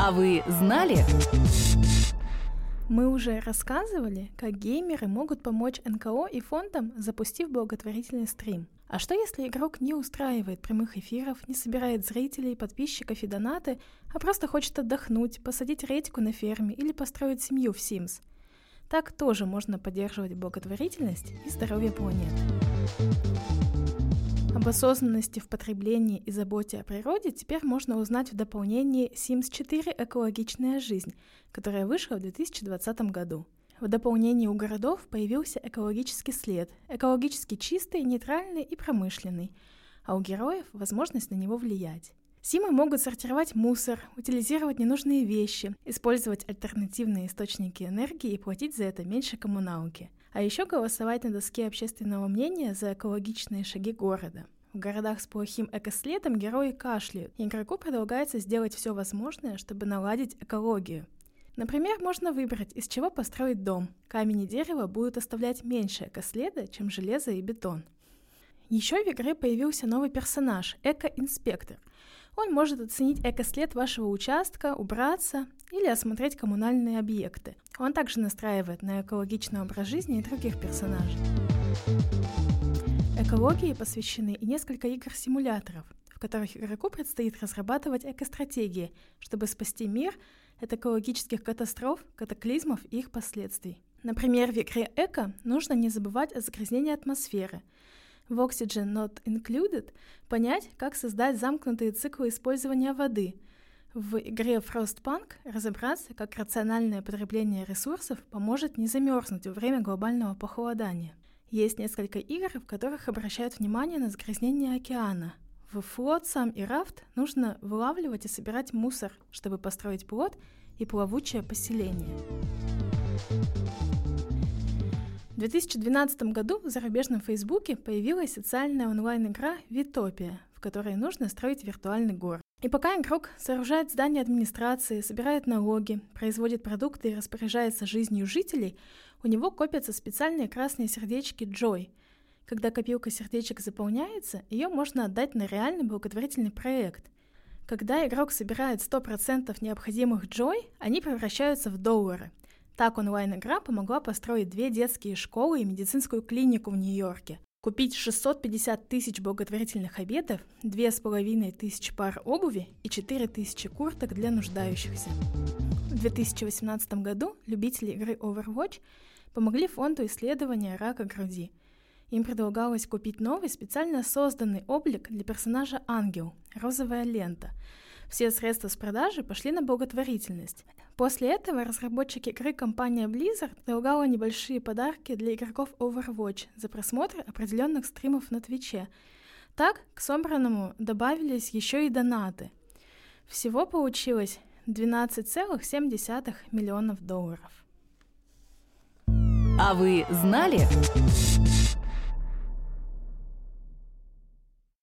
А вы знали? Мы уже рассказывали, как геймеры могут помочь НКО и фондам, запустив благотворительный стрим. А что если игрок не устраивает прямых эфиров, не собирает зрителей, подписчиков и донаты, а просто хочет отдохнуть, посадить редьку на ферме или построить семью в Sims? Так тоже можно поддерживать благотворительность и здоровье планеты. Об осознанности в потреблении и заботе о природе теперь можно узнать в дополнении Sims 4 «Экологичная жизнь», которая вышла в 2020 году. В дополнении у городов появился экологический след, экологически чистый, нейтральный и промышленный, а у героев возможность на него влиять. Симы могут сортировать мусор, утилизировать ненужные вещи, использовать альтернативные источники энергии и платить за это меньше коммуналки. А еще голосовать на доске общественного мнения за экологичные шаги города. В городах с плохим экоследом герои кашляют, и игроку предлагается сделать все возможное, чтобы наладить экологию. Например, можно выбрать, из чего построить дом. Камень и дерево будут оставлять меньше экоследа, чем железо и бетон. Еще в игре появился новый персонаж – эко-инспектор. Он может оценить экослед вашего участка, убраться или осмотреть коммунальные объекты. Он также настраивает на экологичный образ жизни и других персонажей. Экологии посвящены и несколько игр-симуляторов, в которых игроку предстоит разрабатывать экостратегии, чтобы спасти мир от экологических катастроф, катаклизмов и их последствий. Например, в игре «Эко» нужно не забывать о загрязнении атмосферы – в Oxygen Not Included понять, как создать замкнутые циклы использования воды. В игре Frostpunk разобраться, как рациональное потребление ресурсов поможет не замерзнуть во время глобального похолодания. Есть несколько игр, в которых обращают внимание на загрязнение океана. В Flotsam и Raft нужно вылавливать и собирать мусор, чтобы построить плод и плавучее поселение. В 2012 году в зарубежном Фейсбуке появилась социальная онлайн-игра «Витопия», в которой нужно строить виртуальный город. И пока игрок сооружает здание администрации, собирает налоги, производит продукты и распоряжается жизнью жителей, у него копятся специальные красные сердечки Joy. Когда копилка сердечек заполняется, ее можно отдать на реальный благотворительный проект. Когда игрок собирает 100% необходимых Joy, они превращаются в доллары – так онлайн-игра помогла построить две детские школы и медицинскую клинику в Нью-Йорке, купить 650 тысяч благотворительных обедов, 2500 пар обуви и 4000 курток для нуждающихся. В 2018 году любители игры Overwatch помогли фонду исследования рака груди. Им предлагалось купить новый специально созданный облик для персонажа Ангел – розовая лента. Все средства с продажи пошли на благотворительность. После этого разработчики игры компания Blizzard предлагала небольшие подарки для игроков Overwatch за просмотр определенных стримов на Твиче. Так, к собранному добавились еще и донаты. Всего получилось 12,7 миллионов долларов. А вы знали?